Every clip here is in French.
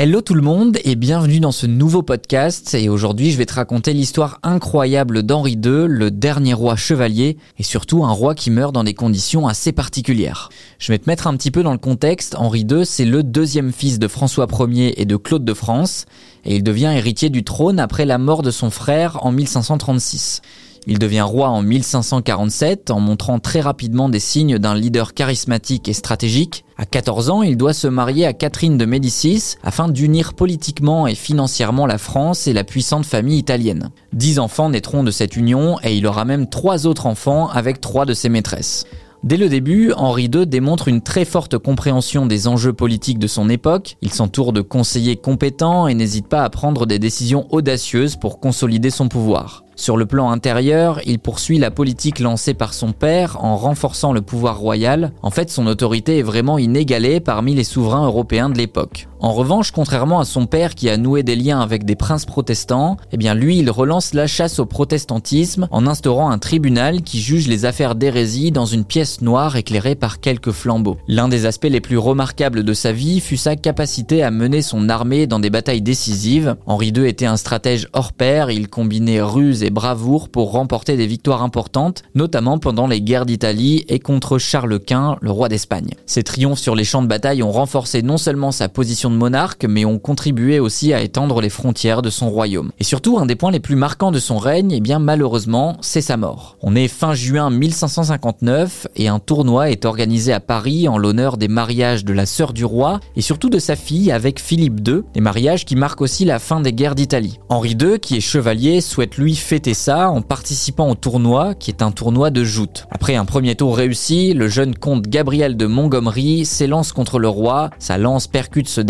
Hello tout le monde et bienvenue dans ce nouveau podcast et aujourd'hui je vais te raconter l'histoire incroyable d'Henri II, le dernier roi chevalier et surtout un roi qui meurt dans des conditions assez particulières. Je vais te mettre un petit peu dans le contexte, Henri II c'est le deuxième fils de François Ier et de Claude de France et il devient héritier du trône après la mort de son frère en 1536. Il devient roi en 1547 en montrant très rapidement des signes d'un leader charismatique et stratégique. À 14 ans, il doit se marier à Catherine de Médicis afin d'unir politiquement et financièrement la France et la puissante famille italienne. Dix enfants naîtront de cette union et il aura même trois autres enfants avec trois de ses maîtresses. Dès le début, Henri II démontre une très forte compréhension des enjeux politiques de son époque. Il s'entoure de conseillers compétents et n'hésite pas à prendre des décisions audacieuses pour consolider son pouvoir. Sur le plan intérieur, il poursuit la politique lancée par son père en renforçant le pouvoir royal. En fait, son autorité est vraiment inégalée parmi les souverains européens de l'époque. En revanche, contrairement à son père qui a noué des liens avec des princes protestants, eh bien lui, il relance la chasse au protestantisme en instaurant un tribunal qui juge les affaires d'hérésie dans une pièce noire éclairée par quelques flambeaux. L'un des aspects les plus remarquables de sa vie fut sa capacité à mener son armée dans des batailles décisives. Henri II était un stratège hors pair, il combinait ruse et bravoure pour remporter des victoires importantes, notamment pendant les guerres d'Italie et contre Charles Quint, le roi d'Espagne. Ces triomphes sur les champs de bataille ont renforcé non seulement sa position monarque, mais ont contribué aussi à étendre les frontières de son royaume. Et surtout, un des points les plus marquants de son règne, eh bien malheureusement, c'est sa mort. On est fin juin 1559 et un tournoi est organisé à Paris en l'honneur des mariages de la sœur du roi et surtout de sa fille avec Philippe II, des mariages qui marquent aussi la fin des guerres d'Italie. Henri II, qui est chevalier, souhaite lui fêter ça en participant au tournoi qui est un tournoi de joute. Après un premier tour réussi, le jeune comte Gabriel de Montgomery s'élance contre le roi, sa lance percute ce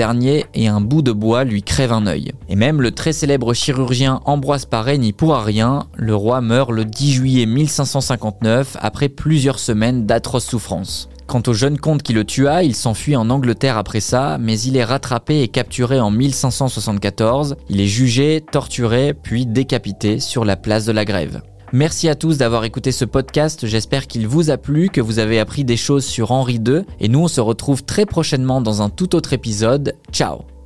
et un bout de bois lui crève un œil. Et même le très célèbre chirurgien Ambroise Paré n'y pourra rien, le roi meurt le 10 juillet 1559 après plusieurs semaines d'atroces souffrances. Quant au jeune comte qui le tua, il s'enfuit en Angleterre après ça, mais il est rattrapé et capturé en 1574. Il est jugé, torturé, puis décapité sur la place de la Grève. Merci à tous d'avoir écouté ce podcast, j'espère qu'il vous a plu, que vous avez appris des choses sur Henri II, et nous on se retrouve très prochainement dans un tout autre épisode. Ciao